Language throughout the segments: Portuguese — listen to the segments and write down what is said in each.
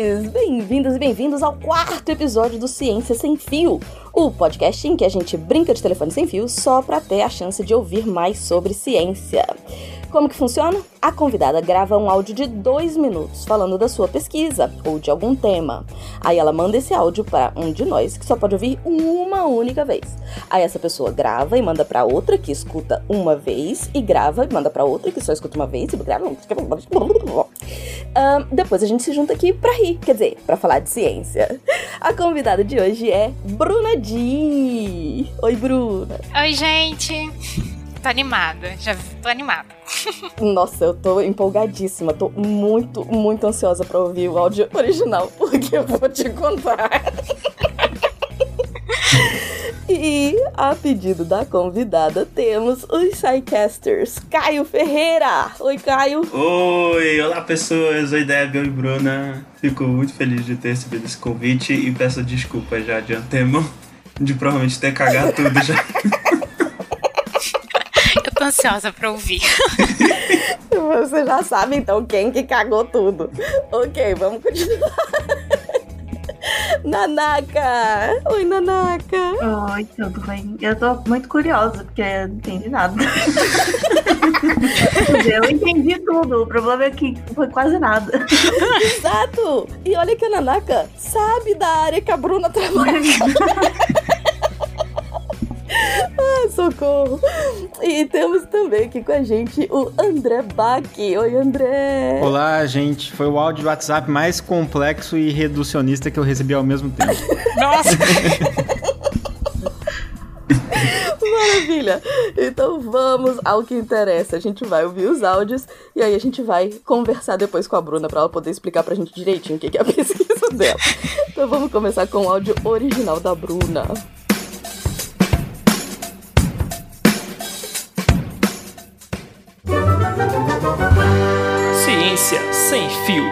ouvintes! Bem-vindos e bem-vindos ao quarto episódio do Ciência Sem Fio, o podcast em que a gente brinca de telefone sem fio só para ter a chance de ouvir mais sobre ciência. Como que funciona? A convidada grava um áudio de dois minutos falando da sua pesquisa ou de algum tema. Aí ela manda esse áudio para um de nós que só pode ouvir uma única vez. Aí essa pessoa grava e manda para outra que escuta uma vez e grava e manda para outra que só escuta uma vez e grava. Depois a gente se junta aqui pra rir, quer dizer, pra falar de ciência. A convidada de hoje é Bruna Di. Oi, Bruna. Oi, gente. Tô animada, já tô animada. Nossa, eu tô empolgadíssima, tô muito, muito ansiosa pra ouvir o áudio original, porque eu vou te contar. E a pedido da convidada temos os Psycasters, Caio Ferreira. Oi, Caio. Oi, olá pessoas. Oi, Debbie. Oi, Bruna. Fico muito feliz de ter recebido esse convite e peço desculpas já de antemão de provavelmente ter cagado tudo já. Ansiosa pra ouvir. Você já sabe então quem que cagou tudo. Ok, vamos continuar. Nanaka! Oi, Nanaka! Oi, tudo bem? Eu tô muito curiosa, porque eu não entendi nada. eu entendi tudo, o problema é que foi quase nada. Exato! E olha que a Nanaka sabe da área que a Bruna trabalha. Ah, socorro! E temos também aqui com a gente o André Bach. Oi, André! Olá, gente. Foi o áudio do WhatsApp mais complexo e reducionista que eu recebi ao mesmo tempo. Nossa! Maravilha! Então vamos ao que interessa. A gente vai ouvir os áudios e aí a gente vai conversar depois com a Bruna para ela poder explicar pra gente direitinho o que é a pesquisa dela. Então vamos começar com o áudio original da Bruna. Ciência sem fio.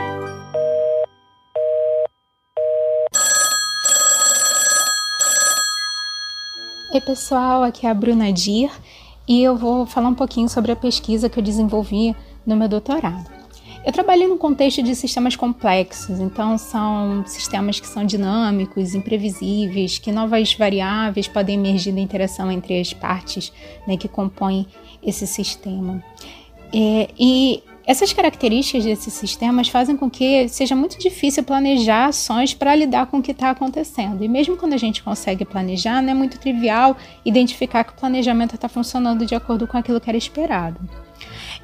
Oi, pessoal, aqui é a Bruna Dir e eu vou falar um pouquinho sobre a pesquisa que eu desenvolvi no meu doutorado. Eu trabalhei no contexto de sistemas complexos, então são sistemas que são dinâmicos, imprevisíveis, que novas variáveis podem emergir da interação entre as partes né, que compõem esse sistema. É, e essas características desses sistemas fazem com que seja muito difícil planejar ações para lidar com o que está acontecendo. E mesmo quando a gente consegue planejar, não é muito trivial identificar que o planejamento está funcionando de acordo com aquilo que era esperado.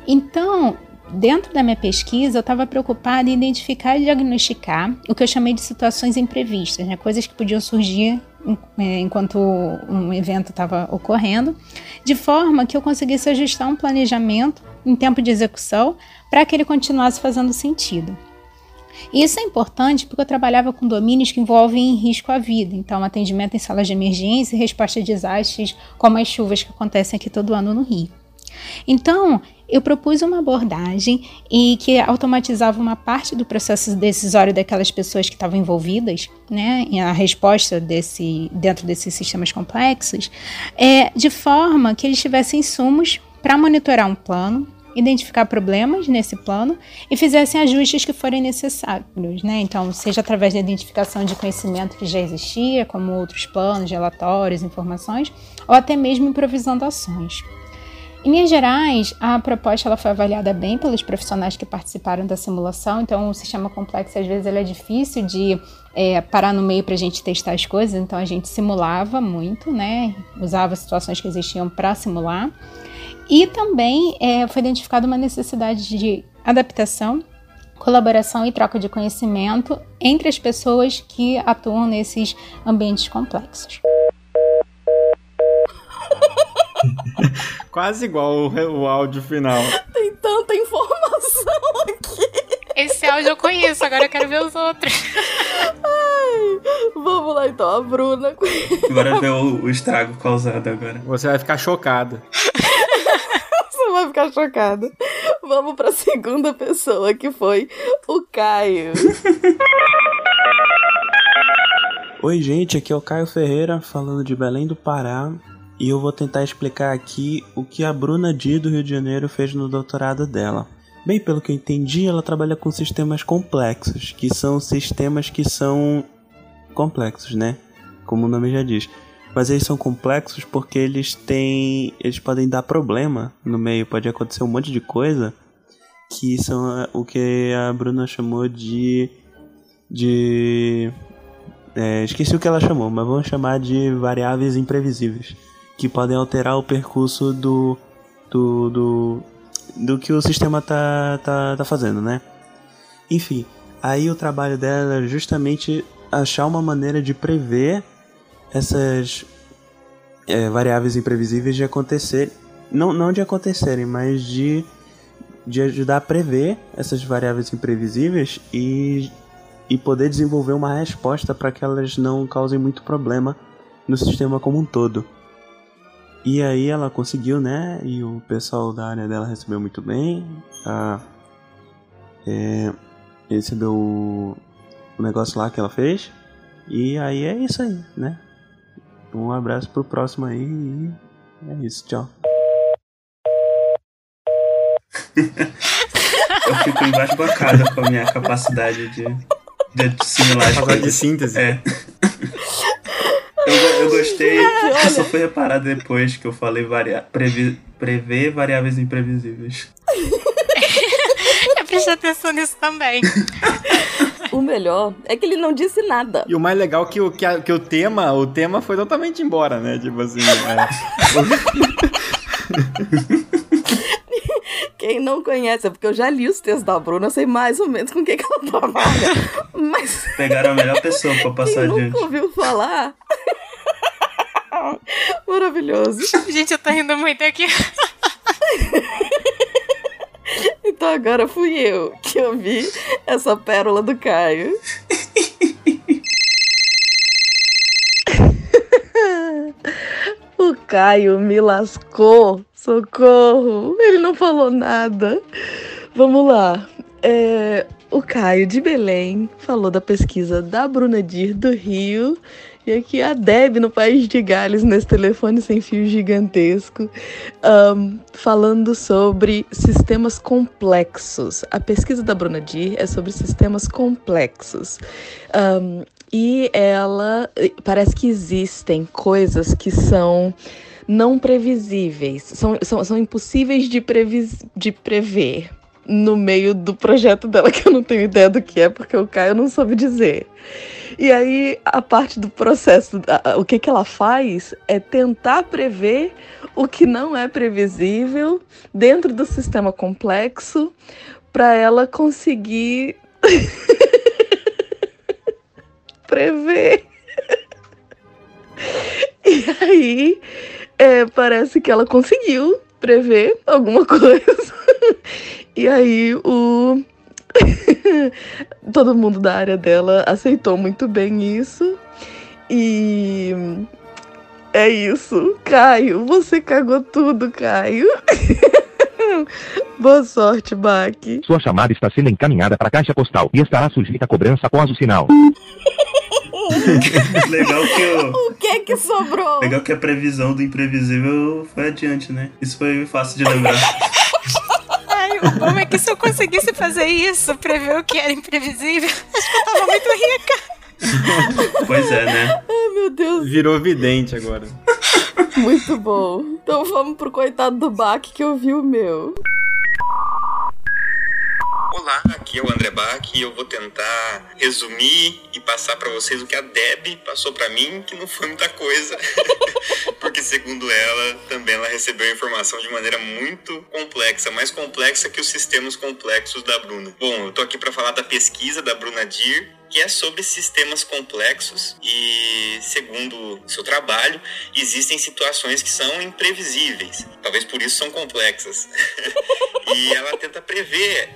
Então, dentro da minha pesquisa, eu estava preocupada em identificar e diagnosticar o que eu chamei de situações imprevistas, né? coisas que podiam surgir enquanto um evento estava ocorrendo, de forma que eu conseguisse ajustar um planejamento em tempo de execução para que ele continuasse fazendo sentido. Isso é importante porque eu trabalhava com domínios que envolvem risco à vida, então atendimento em salas de emergência e resposta a desastres, como as chuvas que acontecem aqui todo ano no Rio. Então, eu propus uma abordagem e que automatizava uma parte do processo decisório daquelas pessoas que estavam envolvidas, né, a resposta desse dentro desses sistemas complexos, é de forma que eles tivessem insumos para monitorar um plano, identificar problemas nesse plano e fizessem ajustes que forem necessários, né? Então, seja através da identificação de conhecimento que já existia, como outros planos, relatórios, informações, ou até mesmo improvisando ações. Em linhas gerais, a proposta ela foi avaliada bem pelos profissionais que participaram da simulação, então o sistema complexo às vezes ele é difícil de é, parar no meio para a gente testar as coisas, então a gente simulava muito, né? Usava situações que existiam para simular. E também é, foi identificada uma necessidade de adaptação, colaboração e troca de conhecimento entre as pessoas que atuam nesses ambientes complexos. Quase igual o, o áudio final. Tem tanta informação aqui. Esse áudio eu conheço, agora eu quero ver os outros. Ai, vamos lá então, a Bruna. Agora ver o, o estrago causado agora. Você vai ficar chocado. Você vai ficar chocado. Vamos pra segunda pessoa, que foi o Caio. Oi, gente, aqui é o Caio Ferreira, falando de Belém do Pará. E eu vou tentar explicar aqui o que a Bruna Di do Rio de Janeiro fez no doutorado dela. Bem, pelo que eu entendi, ela trabalha com sistemas complexos, que são sistemas que são complexos, né? Como o nome já diz. Mas eles são complexos porque eles têm. Eles podem dar problema no meio, pode acontecer um monte de coisa que são o que a Bruna chamou de. de. É, esqueci o que ela chamou, mas vamos chamar de variáveis imprevisíveis. Que podem alterar o percurso do. do. do, do que o sistema tá, tá, tá fazendo, né? Enfim, aí o trabalho dela é justamente achar uma maneira de prever essas é, variáveis imprevisíveis de acontecer. Não, não de acontecerem, mas de, de ajudar a prever essas variáveis imprevisíveis e, e poder desenvolver uma resposta para que elas não causem muito problema no sistema como um todo. E aí ela conseguiu, né? E o pessoal da área dela recebeu muito bem. A, é, recebeu o, o negócio lá que ela fez. E aí é isso aí, né? Um abraço pro próximo aí e é isso, tchau. Eu fico embasbacada com a minha capacidade de, de assimilar as Capacidade de síntese. É. Eu, go- eu gostei, eu só fui reparar depois que eu falei varia previ prever variáveis imprevisíveis. Eu prestei atenção nisso também. O melhor é que ele não disse nada. E o mais legal é que o, que, a- que o tema, o tema foi totalmente embora, né? Tipo assim. Quem não conhece, é porque eu já li os textos da Bruna, eu sei mais ou menos com quem que ela trabalha. Mas Pegaram a melhor pessoa pra passar quem nunca adiante. ouviu falar. Maravilhoso. Gente, eu tô rindo muito aqui. Então agora fui eu que ouvi essa pérola do Caio. o Caio me lascou. Socorro. Ele não falou nada. Vamos lá. É, o Caio de Belém falou da pesquisa da Bruna Dir do Rio. E aqui a Deb no País de Gales, nesse telefone sem fio gigantesco, ahn, falando sobre sistemas complexos. A pesquisa da Bruna Dir é sobre sistemas complexos. Ahn, e ela parece que existem coisas que são não previsíveis, são, são, são impossíveis de, previs, de prever no meio do projeto dela, que eu não tenho ideia do que é, porque o Caio não soube dizer. E aí, a parte do processo, o que, que ela faz é tentar prever o que não é previsível dentro do sistema complexo para ela conseguir prever. E aí, é, parece que ela conseguiu prever alguma coisa. E aí, o. Todo mundo da área dela aceitou muito bem isso. E. É isso. Caio, você cagou tudo, Caio. Boa sorte, Baki. Sua chamada está sendo encaminhada para a caixa postal e estará sujeita a cobrança após o sinal. Legal que o. O que que sobrou? Legal que a previsão do imprevisível foi adiante, né? Isso foi fácil de lembrar. Ai, o bom é que se eu conseguisse fazer isso, prever o que era imprevisível, acho que eu tava muito rica. Pois é, né? Ai, meu Deus. Virou vidente agora. Muito bom. Então vamos pro coitado do Baki que ouviu o meu. Olá, aqui é o André Bach e eu vou tentar resumir e passar para vocês o que a Deb passou para mim, que não foi muita coisa. Porque segundo ela, também ela recebeu a informação de maneira muito complexa, mais complexa que os sistemas complexos da Bruna. Bom, eu tô aqui para falar da pesquisa da Bruna Dir, que é sobre sistemas complexos e, segundo seu trabalho, existem situações que são imprevisíveis. Talvez por isso são complexas. e ela tenta prever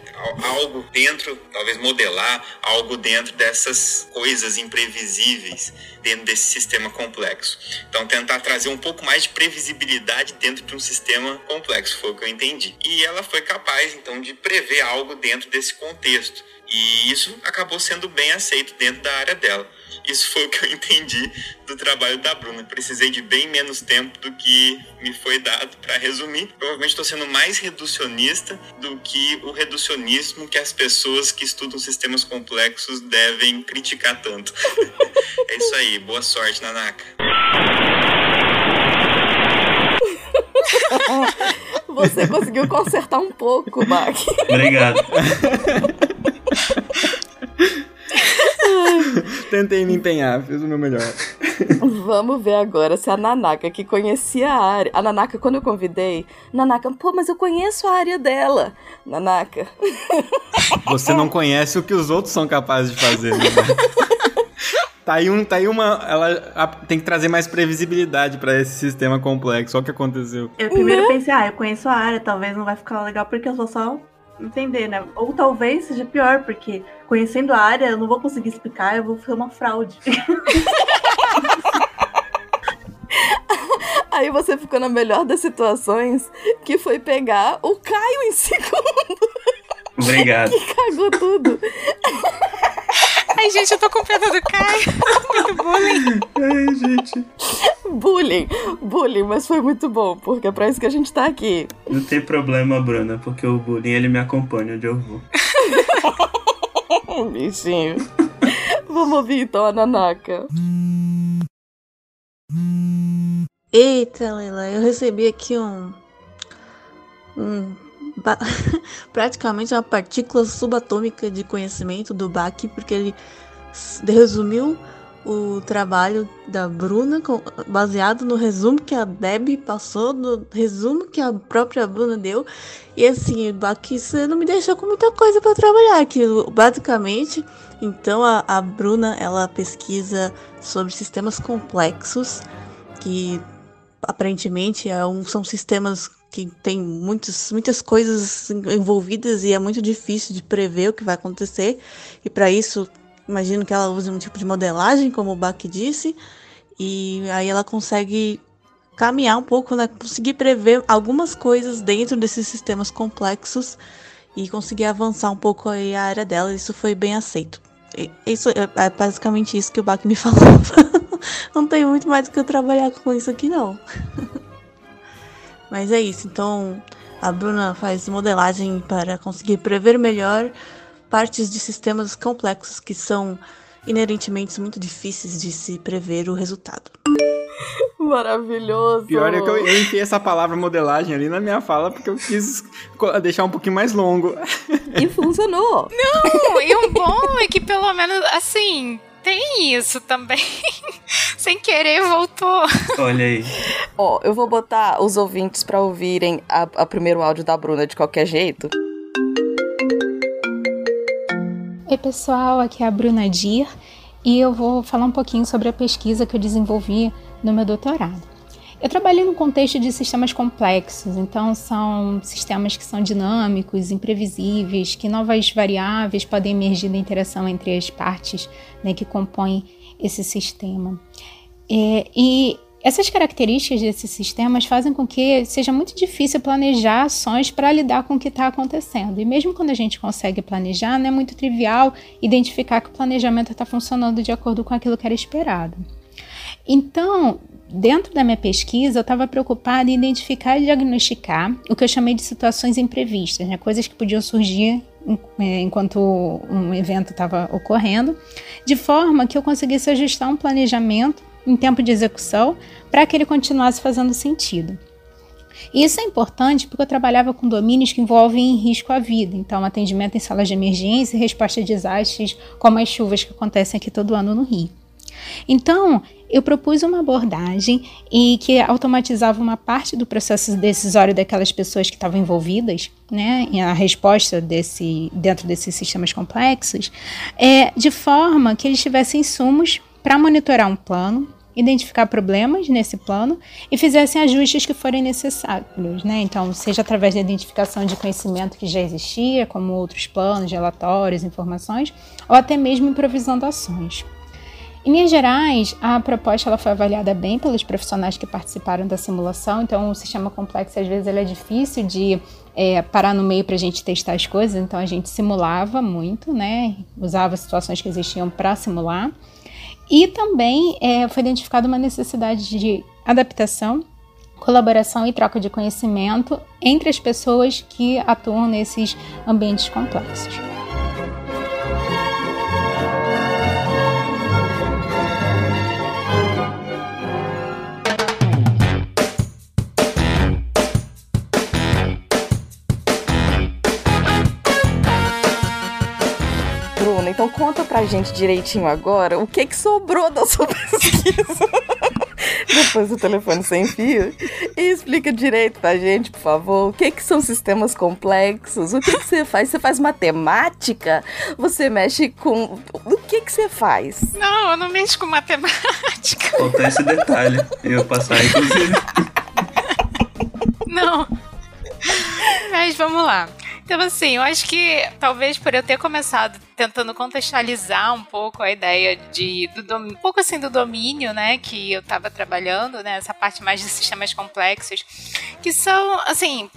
algo dentro, talvez modelar algo dentro dessas coisas imprevisíveis dentro desse sistema complexo. Então, tentar trazer um pouco mais de previsibilidade dentro de um sistema complexo, foi o que eu entendi. E ela foi capaz, então, de prever algo dentro desse contexto. E isso acabou sendo bem aceito dentro da área dela. Isso foi o que eu entendi do trabalho da Bruna. Precisei de bem menos tempo do que me foi dado para resumir. Provavelmente estou sendo mais reducionista do que o reducionismo que as pessoas que estudam sistemas complexos devem criticar tanto. é isso aí. Boa sorte, Nanaka. Você conseguiu consertar um pouco, Bach. Obrigado. Tentei me empenhar, fiz o meu melhor. Vamos ver agora se a Nanaka, que conhecia a área. A Nanaka, quando eu convidei, Nanaka, pô, mas eu conheço a área dela. Nanaka. Você não conhece o que os outros são capazes de fazer, né? Tá aí, um, tá aí uma. Ela a, tem que trazer mais previsibilidade para esse sistema complexo. Olha o que aconteceu. Eu primeiro pensei, ah, eu conheço a área, talvez não vai ficar legal porque eu vou só entender, né? Ou talvez seja pior, porque conhecendo a área eu não vou conseguir explicar, eu vou ser uma fraude. Aí você ficou na melhor das situações, que foi pegar o Caio em segundo. Obrigado. que cagou tudo. Ai, gente, eu tô com pena do Caio. Muito bullying. Ai, gente. Bullying, bullying, mas foi muito bom, porque é pra isso que a gente tá aqui. Não tem problema, Bruna, porque o bullying ele me acompanha onde eu vou. Bichinho. Vamos ouvir então a Nanaka. Eita, Leila, eu recebi aqui um. um praticamente uma partícula subatômica de conhecimento do Bach, porque ele resumiu o trabalho da Bruna baseado no resumo que a Deb passou, no resumo que a própria Bruna deu. E assim, Bach, você não me deixou com muita coisa para trabalhar aqui. Basicamente, então a, a Bruna ela pesquisa sobre sistemas complexos que aparentemente é um- são sistemas que tem muitos, muitas coisas envolvidas e é muito difícil de prever o que vai acontecer. E para isso, imagino que ela use um tipo de modelagem, como o Bach disse, e aí ela consegue caminhar um pouco, né? Conseguir prever algumas coisas dentro desses sistemas complexos e conseguir avançar um pouco aí a área dela. Isso foi bem aceito. Isso é é basicamente isso que o Bach me falou. não tem muito mais do que eu trabalhar com isso aqui, não. Mas é isso. Então, a Bruna faz modelagem para conseguir prever melhor partes de sistemas complexos que são inerentemente muito difíceis de se prever o resultado. Maravilhoso. Pior é que eu, eu enfiei essa palavra modelagem ali na minha fala porque eu quis deixar um pouquinho mais longo. E funcionou. Não, e o bom é que pelo menos, assim, tem isso também. Sem querer, voltou. Olha aí. Ó, eu vou botar os ouvintes pra ouvirem a, a primeiro áudio da Bruna de qualquer jeito. Oi, pessoal, aqui é a Bruna Dir e eu vou falar um pouquinho sobre a pesquisa que eu desenvolvi no meu doutorado. Eu trabalhei no contexto de sistemas complexos, então são sistemas que são dinâmicos, imprevisíveis, que novas variáveis podem emergir da interação entre as partes né, que compõem esse sistema. É, e essas características desses sistemas fazem com que seja muito difícil planejar ações para lidar com o que está acontecendo. E mesmo quando a gente consegue planejar, não é muito trivial identificar que o planejamento está funcionando de acordo com aquilo que era esperado. Então, dentro da minha pesquisa, eu estava preocupada em identificar e diagnosticar o que eu chamei de situações imprevistas, né? coisas que podiam surgir eh, enquanto um evento estava ocorrendo, de forma que eu conseguisse ajustar um planejamento em tempo de execução para que ele continuasse fazendo sentido. Isso é importante porque eu trabalhava com domínios que envolvem risco à vida, então atendimento em salas de emergência e resposta a desastres, como as chuvas que acontecem aqui todo ano no Rio. Então, eu propus uma abordagem e que automatizava uma parte do processo decisório daquelas pessoas que estavam envolvidas, né, a resposta desse dentro desses sistemas complexos, é, de forma que eles tivessem insumos para monitorar um plano identificar problemas nesse plano e fizessem ajustes que forem necessários, né? Então, seja através da identificação de conhecimento que já existia, como outros planos, relatórios, informações, ou até mesmo improvisando ações. Em linhas gerais, a proposta ela foi avaliada bem pelos profissionais que participaram da simulação, então o sistema complexo às vezes ele é difícil de é, parar no meio para a gente testar as coisas, então a gente simulava muito, né? Usava situações que existiam para simular. E também é, foi identificada uma necessidade de adaptação, colaboração e troca de conhecimento entre as pessoas que atuam nesses ambientes complexos. Então conta pra gente direitinho agora o que que sobrou da sua pesquisa. Depois do telefone sem fio. E explica direito pra gente, por favor, o que que são sistemas complexos? O que que você faz? Você faz matemática? Você mexe com... O que que você faz? Não, eu não mexo com matemática. Faltou esse detalhe. Eu ia passar, inclusive. Não. Mas vamos lá. Então, assim, eu acho que talvez por eu ter começado tentando contextualizar um pouco a ideia de do um pouco assim do domínio, né, que eu estava trabalhando, né, essa parte mais de sistemas complexos, que são, assim,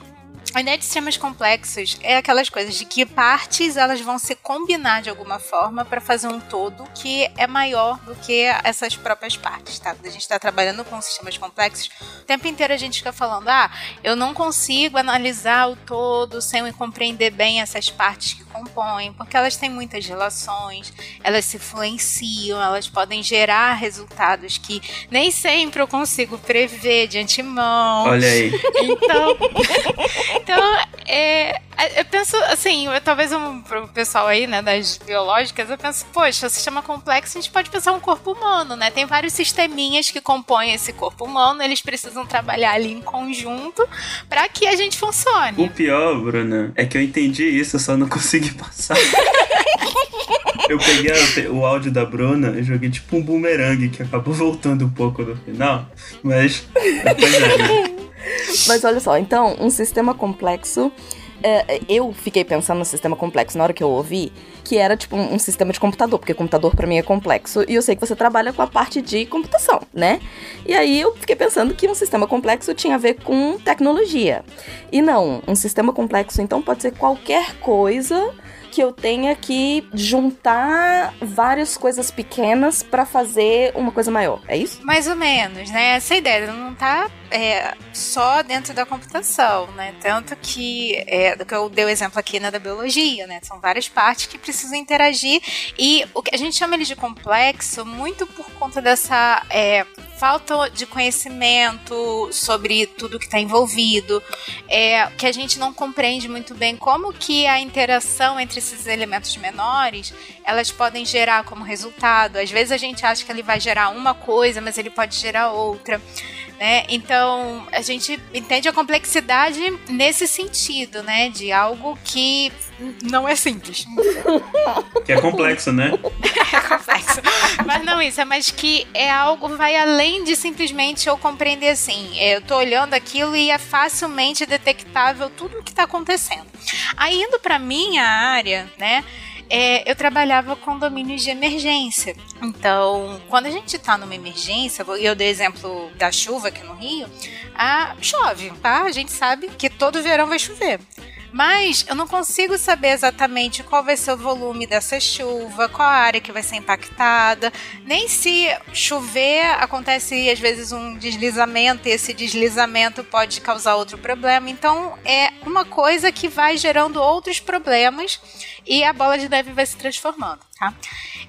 a ideia de sistemas complexos é aquelas coisas de que partes elas vão se combinar de alguma forma para fazer um todo que é maior do que essas próprias partes, tá? Quando a gente está trabalhando com sistemas complexos, o tempo inteiro a gente fica falando, ah, eu não consigo analisar o todo sem compreender bem essas partes que compõem, porque elas têm muitas relações, elas se influenciam, elas podem gerar resultados que nem sempre eu consigo prever de antemão. Olha aí. Então, então é, eu penso assim, eu, talvez um, pro pessoal aí, né, das biológicas, eu penso, poxa, o sistema complexo a gente pode pensar um corpo humano, né? Tem vários sisteminhas que compõem esse corpo humano, eles precisam trabalhar ali em conjunto para que a gente funcione. O pior, Bruna, é que eu entendi isso, eu só não consegui passar. Eu peguei o áudio da Bruna e joguei tipo um boomerang que acabou voltando um pouco no final, mas depois é, né? Mas olha só, então, um sistema complexo. é, eu fiquei pensando no sistema complexo na hora que eu ouvi, que era tipo um, um sistema de computador, porque computador pra mim é complexo, e eu sei que você trabalha com a parte de computação, né? E aí eu fiquei pensando que um sistema complexo tinha a ver com tecnologia. E não, um sistema complexo então pode ser qualquer coisa que eu tenha que juntar várias coisas pequenas pra fazer uma coisa maior. É isso? Mais ou menos, né? Essa ideia não tá é, só dentro da computação, né? Tanto que, é, do que eu dei o exemplo aqui na da biologia, né? São várias partes que precisam interagir e o que a gente chama ele de complexo muito por conta dessa é, falta de conhecimento sobre tudo que está envolvido, é, que a gente não compreende muito bem como que a interação entre esses elementos menores elas podem gerar como resultado. Às vezes a gente acha que ele vai gerar uma coisa, mas ele pode gerar outra. Né? Então a gente entende a complexidade nesse sentido, né? De algo que não é simples. Que é complexo, né? é complexo. Mas não isso, é mas que é algo vai além de simplesmente eu compreender assim. Eu tô olhando aquilo e é facilmente detectável tudo o que está acontecendo. Aí indo para minha área, né? É, eu trabalhava com domínios de emergência. Então, quando a gente está numa emergência, e eu dei exemplo da chuva aqui no Rio, a, chove, tá? A gente sabe que todo verão vai chover. Mas eu não consigo saber exatamente qual vai ser o volume dessa chuva, qual a área que vai ser impactada, nem se chover acontece às vezes um deslizamento e esse deslizamento pode causar outro problema. Então é uma coisa que vai gerando outros problemas e a bola de neve vai se transformando, tá?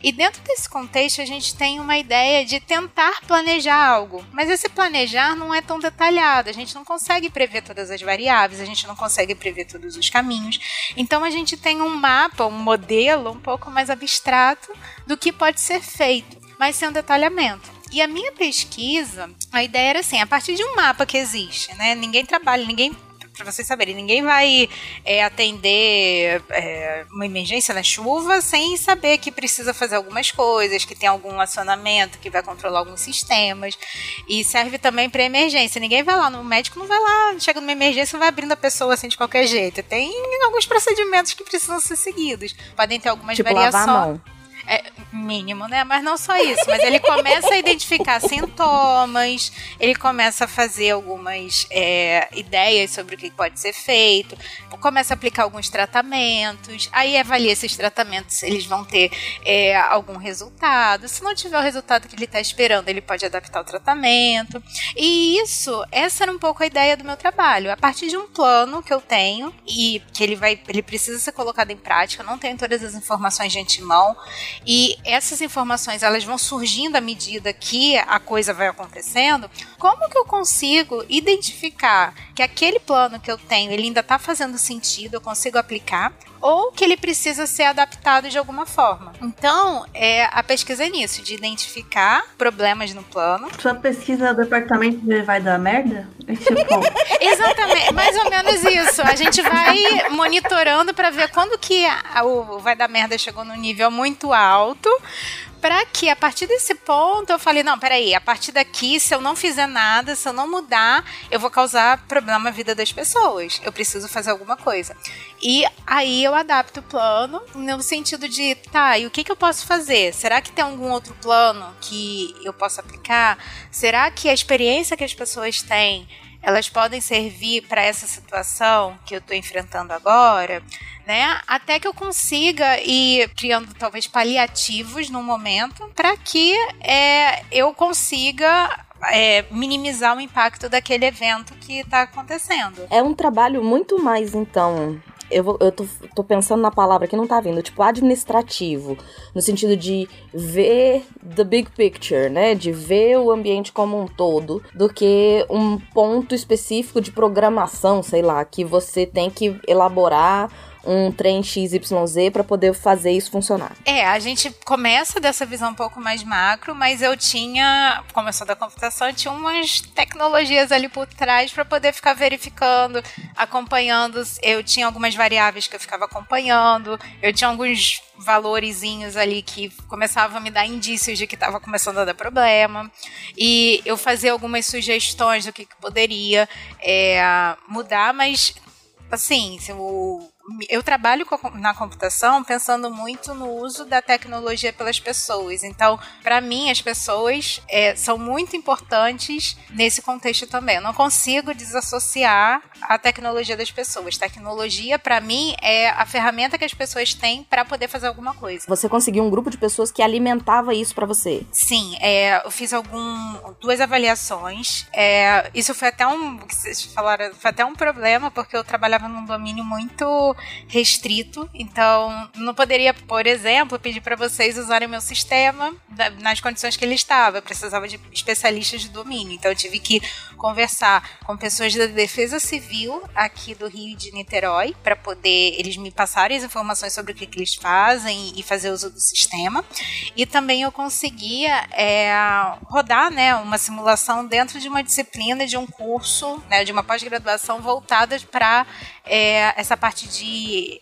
E dentro desse contexto a gente tem uma ideia de tentar planejar algo, mas esse planejar não é tão detalhado, a gente não consegue prever todas as variáveis, a gente não consegue prever todos os caminhos. Então a gente tem um mapa, um modelo um pouco mais abstrato do que pode ser feito, mas sem um detalhamento. E a minha pesquisa, a ideia era assim, a partir de um mapa que existe, né? Ninguém trabalha, ninguém para vocês saberem, ninguém vai é, atender é, uma emergência na chuva sem saber que precisa fazer algumas coisas, que tem algum acionamento, que vai controlar alguns sistemas. E serve também para emergência. Ninguém vai lá no médico, não vai lá, chega numa emergência, vai abrindo a pessoa assim de qualquer jeito. Tem alguns procedimentos que precisam ser seguidos. Podem ter algumas Tipo, variações. lavar a mão. É, mínimo, né? Mas não só isso. Mas ele começa a identificar sintomas, ele começa a fazer algumas é, ideias sobre o que pode ser feito, começa a aplicar alguns tratamentos, aí avalia esses tratamentos se eles vão ter é, algum resultado. Se não tiver o resultado que ele está esperando, ele pode adaptar o tratamento. E isso, essa era um pouco a ideia do meu trabalho. A partir de um plano que eu tenho e que ele vai, ele precisa ser colocado em prática, eu não tenho todas as informações de antemão. E essas informações elas vão surgindo à medida que a coisa vai acontecendo. Como que eu consigo identificar que aquele plano que eu tenho ele ainda está fazendo sentido, eu consigo aplicar? Ou que ele precisa ser adaptado de alguma forma. Então, é, a pesquisa é nisso, de identificar problemas no plano. Sua pesquisa do departamento de vai dar merda? É Exatamente, mais ou menos isso. A gente vai monitorando para ver quando que a- o vai dar merda chegou num nível muito alto. Pra que a partir desse ponto eu falei, não, peraí, a partir daqui, se eu não fizer nada, se eu não mudar, eu vou causar problema na vida das pessoas. Eu preciso fazer alguma coisa. E aí eu adapto o plano no sentido de, tá, e o que, que eu posso fazer? Será que tem algum outro plano que eu possa aplicar? Será que a experiência que as pessoas têm elas podem servir para essa situação que eu estou enfrentando agora, né? Até que eu consiga ir criando talvez paliativos no momento para que é, eu consiga é, minimizar o impacto daquele evento que está acontecendo. É um trabalho muito mais, então. Eu, vou- eu tô, tô pensando na palavra que não tá vindo, tipo, administrativo, no sentido de ver the big picture, né? De ver o ambiente como um todo, do que um ponto específico de programação, sei lá, que você tem que elaborar um trem XYZ para poder fazer isso funcionar. É, a gente começa dessa visão um pouco mais macro, mas eu tinha, sou da computação, eu tinha umas tecnologias ali por trás para poder ficar verificando, acompanhando. Eu tinha algumas variáveis que eu ficava acompanhando, eu tinha alguns valorezinhos ali que começavam a me dar indícios de que estava começando a dar problema. E eu fazia algumas sugestões do que, que poderia é, mudar, mas assim, o eu trabalho na computação pensando muito no uso da tecnologia pelas pessoas. Então, para mim, as pessoas é, são muito importantes nesse contexto também. Eu não consigo desassociar a tecnologia das pessoas. Tecnologia, para mim, é a ferramenta que as pessoas têm para poder fazer alguma coisa. Você conseguiu um grupo de pessoas que alimentava isso para você. Sim, é, eu fiz algum, duas avaliações. É, isso foi até um, que vocês falaram, foi até um problema porque eu trabalhava num domínio muito restrito. Então, não poderia, por exemplo, pedir para vocês usarem meu sistema nas condições que ele estava. Eu precisava de especialistas de domínio. Então, eu tive que conversar com pessoas da Defesa Civil aqui do Rio de Niterói para poder eles me passarem as informações sobre o que, que eles fazem e fazer uso do sistema. E também eu conseguia é, rodar né, uma simulação dentro de uma disciplina, de um curso, né, de uma pós-graduação voltada para é, essa parte de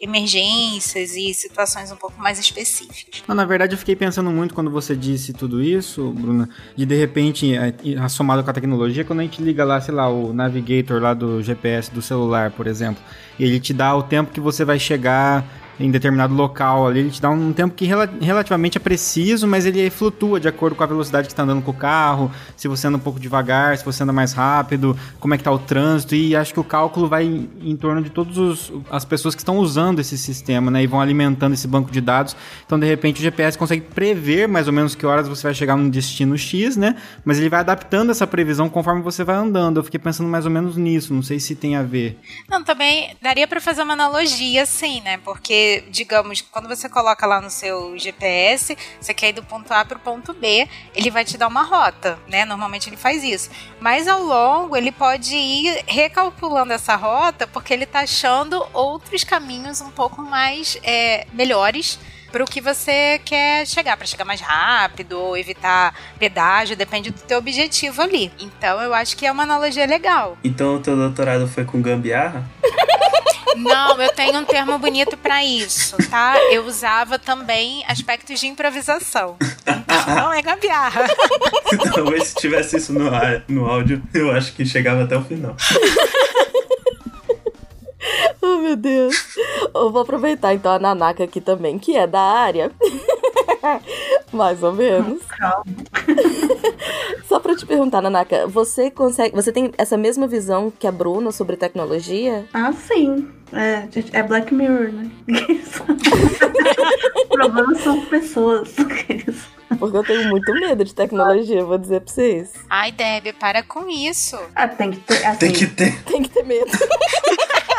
emergências e situações um pouco mais específicas. Não, na verdade, eu fiquei pensando muito quando você disse tudo isso, Bruna, de de repente, é, assomado com a tecnologia, quando a gente liga lá, sei lá, o navigator lá do GPS do celular, por exemplo, e ele te dá o tempo que você vai chegar em determinado local ali, ele te dá um tempo que rela- relativamente é preciso, mas ele flutua de acordo com a velocidade que está andando com o carro, se você anda um pouco devagar, se você anda mais rápido, como é que tá o trânsito, e acho que o cálculo vai em, em torno de todas as pessoas que estão usando esse sistema, né, e vão alimentando esse banco de dados, então de repente o GPS consegue prever mais ou menos que horas você vai chegar num destino X, né, mas ele vai adaptando essa previsão conforme você vai andando, eu fiquei pensando mais ou menos nisso, não sei se tem a ver. Não, também daria para fazer uma analogia, assim, né? Porque, digamos, quando você coloca lá no seu GPS, você quer ir do ponto A para o ponto B, ele vai te dar uma rota, né? Normalmente ele faz isso. Mas ao longo, ele pode ir recalculando essa rota, porque ele tá achando outros caminhos um pouco mais é, melhores para o que você quer chegar, para chegar mais rápido ou evitar pedágio, depende do teu objetivo ali. Então eu acho que é uma analogia legal. Então o teu doutorado foi com gambiarra? Não, eu tenho um termo bonito para isso, tá? Eu usava também aspectos de improvisação. Então não é gambiarra. Talvez se tivesse isso no, ar, no áudio, eu acho que chegava até o final. Oh, meu Deus. Eu vou aproveitar então a Nanaka aqui também, que é da área. Mais ou menos. Calma. Só pra te perguntar, Nanaka, você consegue. Você tem essa mesma visão que a Bruna sobre tecnologia? Ah, sim. É, é Black Mirror, né? O problema são pessoas. Porque eu tenho muito medo de tecnologia, vou dizer pra vocês. Ai, Debbie, para com isso. Ah, tem que ter. Assim, Tem que ter. Tem que ter medo.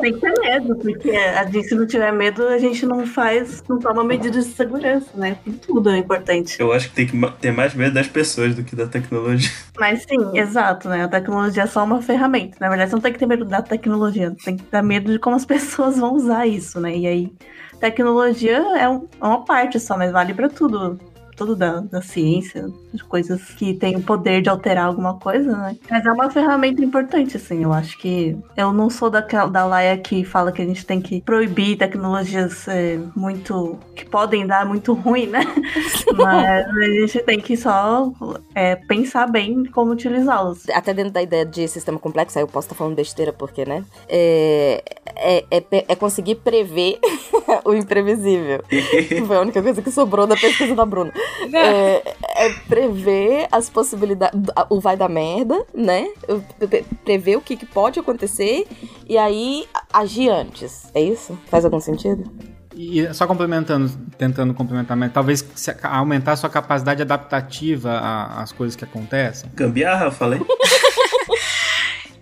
Tem que ter medo, porque a gente, se não tiver medo, a gente não faz, não toma medidas de segurança, né? Tudo é importante. Eu acho que tem que ter mais medo das pessoas do que da tecnologia. Mas sim, exato, né? A tecnologia é só uma ferramenta. Na verdade, você não tem que ter medo da tecnologia, tem que ter medo de como as pessoas vão usar isso, né? E aí, tecnologia é, um- é uma parte só, mas vale pra tudo. Tudo da, da ciência, de coisas que têm o poder de alterar alguma coisa, né? Mas é uma ferramenta importante, assim. Eu acho que eu não sou daquela, da laia que fala que a gente tem que proibir tecnologias é, muito. que podem dar muito ruim, né? Mas a gente tem que só é, pensar bem como utilizá-los. Até dentro da ideia de sistema complexo, aí eu posso estar falando besteira, porque, né? É, é, é, é conseguir prever o imprevisível. Foi a única coisa que sobrou da pesquisa da Bruna. É, é prever as possibilidades, o vai dar merda, né? Pre- Prever o que, que pode acontecer e aí agir antes. É isso? Faz algum sentido? E só complementando, tentando complementar, mas talvez aumentar a sua capacidade adaptativa às coisas que acontecem. Gambiarra, eu falei?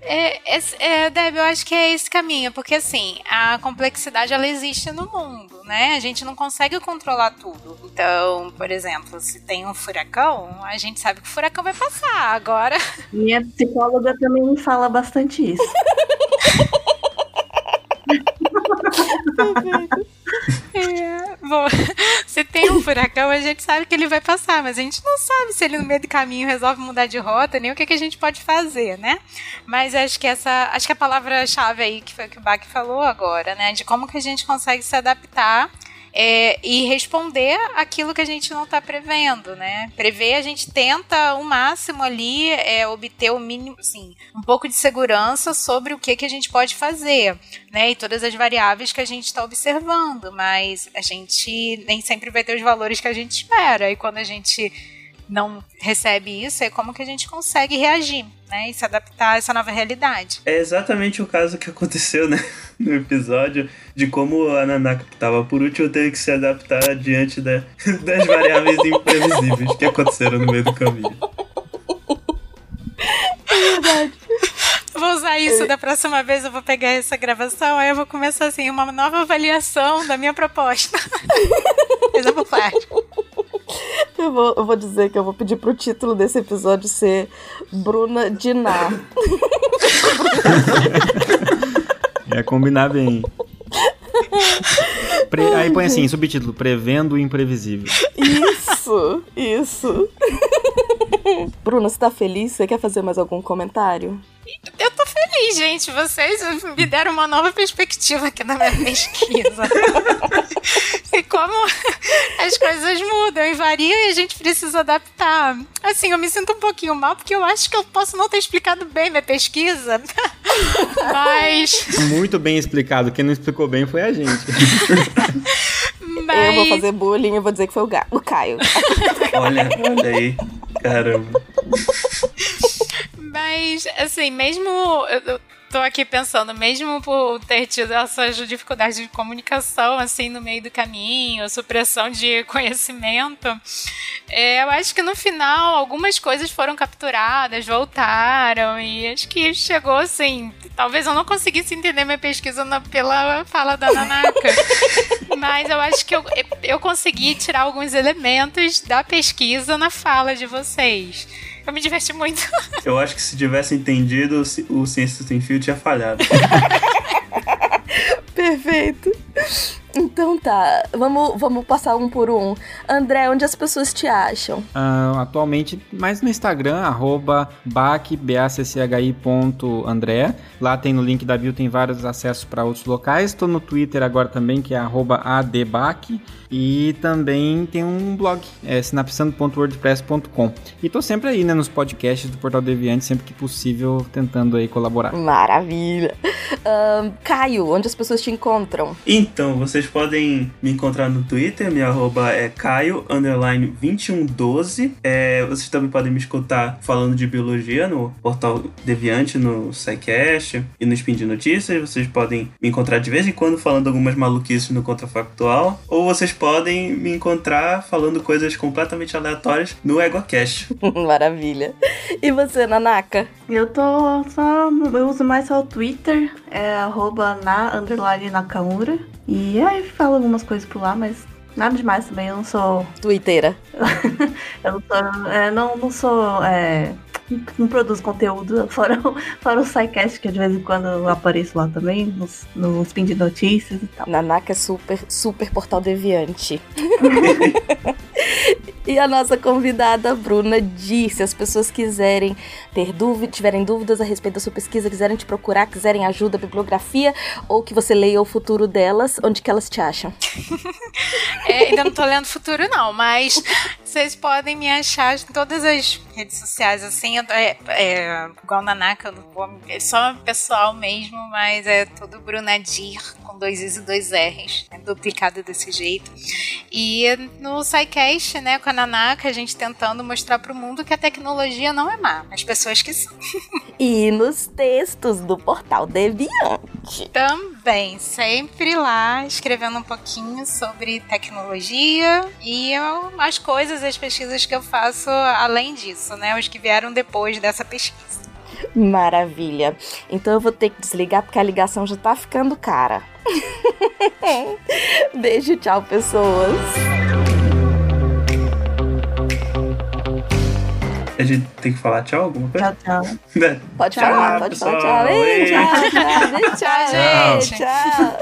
É, esse- é, Deb, eu acho que é esse caminho, porque assim, a complexidade ela existe no mundo, né? A gente não consegue controlar tudo. Então, por exemplo, se tem um furacão, a gente sabe que o furacão vai passar. Agora, Minha psicóloga também me fala bastante isso. É, bom, se tem um furacão, a gente sabe que ele vai passar, mas a gente não sabe se ele no meio do caminho resolve mudar de rota, nem o que, que a gente pode fazer, né? Mas acho que essa, acho que a palavra-chave aí que foi que o Bach falou agora, né, de como que a gente consegue se adaptar é, e responder aquilo que a gente não está prevendo, né? Prever, a gente tenta o máximo ali é, obter o mínimo, assim, um pouco de segurança sobre o que, que a gente pode fazer, né? E todas as variáveis que a gente está observando, mas a gente nem sempre vai ter os valores que a gente espera. E quando a gente não recebe isso, é como que a gente consegue reagir, né? E se adaptar a essa nova realidade. É exatamente o caso que aconteceu, né? No episódio, de como a Nanaka, que tava por último, teve que se adaptar diante da- das variáveis imprevisíveis que aconteceram no meio do caminho. Vou usar isso da próxima vez, eu vou pegar essa gravação, aí eu vou começar assim, uma nova avaliação da minha proposta. Exemplo prático. Eu vou, eu vou dizer que eu vou pedir pro título desse episódio ser Bruna Diná. É combinar bem. Pre- aí põe assim, subtítulo, prevendo o imprevisível. Isso, isso. Bruna, você tá feliz? Você quer fazer mais algum comentário? Eu tô feliz, gente. Vocês me deram uma nova perspectiva aqui na minha pesquisa. como as coisas mudam e variam e a gente precisa adaptar. Assim, eu me sinto um pouquinho mal porque eu acho que eu posso não ter explicado bem minha pesquisa. Mas. Muito bem explicado. Quem não explicou bem foi a gente. mas... Eu vou fazer bullying e vou dizer que foi o, Ga- o Caio. Olha, olha aí. Caramba. Mas, assim, mesmo. Tô aqui pensando, mesmo por ter tido essas dificuldades de comunicação, assim, no meio do caminho, supressão de conhecimento, é, eu acho que no final algumas coisas foram capturadas, voltaram, e acho que chegou assim. Talvez eu não conseguisse entender minha pesquisa na- pela fala da Nanaka. Mas eu acho que eu, eu consegui tirar alguns elementos da pesquisa na fala de vocês. Eu me diverti muito. Eu acho que se tivesse entendido, o Ci- o Ciência Sem Fio tinha falhado. Perfeito. Então tá, vamos, vamos passar um por um. André, onde as pessoas te acham? Uh, atualmente, mais no Instagram, arroba bacchi.andré. Lá tem no link da bio, tem vários acessos para outros locais. Estou no Twitter agora também, que é arroba adbac. E também tem um blog, é sinapsando.wordpress.com. E tô sempre aí, né, nos podcasts do Portal Deviante, sempre que possível, tentando aí colaborar. Maravilha! Uh, Caio, onde as pessoas te encontram? Então, vocês podem me encontrar no Twitter, minha arroba é caio, underline 2112. É, vocês também podem me escutar falando de biologia no Portal Deviante, no SciCast e no Spin de Notícias. Vocês podem me encontrar de vez em quando falando algumas maluquices no Contrafactual. Ou vocês podem me encontrar falando coisas completamente aleatórias no EgoCast. Maravilha. E você, Nanaka? Eu tô só. Eu uso mais só o Twitter, é arroba na underline Nakamura. E aí falo algumas coisas por lá, mas nada demais também. Eu não sou. Twitteira. eu não sou. É, não, não sou. É, não produzo conteúdo, fora, fora o SciCast, que de vez em quando eu apareço lá também, nos, no spin de notícias e tal. Nanaka é super, super portal deviante. E a nossa convidada, Bruna, disse: se as pessoas quiserem ter dúvida, tiverem dúvidas a respeito da sua pesquisa, quiserem te procurar, quiserem ajuda, bibliografia, ou que você leia o futuro delas, onde que elas te acham? é, ainda não tô lendo futuro, não, mas vocês podem me achar em todas as redes sociais, assim, é, é, igual Nanaka, é só pessoal mesmo, mas é tudo Brunadir, com dois Is e dois R's, é duplicado desse jeito. E no SciCast, né, com a Nanaka, a gente tentando mostrar para o mundo que a tecnologia não é má, as pessoas que são. e nos textos do portal Deviante. Também, sempre lá escrevendo um pouquinho sobre tecnologia e as coisas, as pesquisas que eu faço além disso, né, os que vieram depois dessa pesquisa. Maravilha. Então eu vou ter que desligar porque a ligação já tá ficando cara. Beijo, tchau, pessoas. Gente tem que falar tchau alguma coisa? Tchau, tchau. Pode tchau, falar, pode pessoal. falar tchau. Ei, tchau, tchau, tchau, gente. Tchau.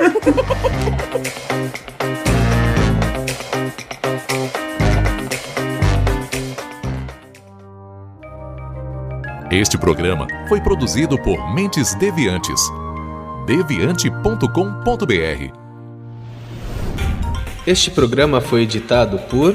Este programa foi produzido por Mentes Deviantes. deviante.com.br Este programa foi editado por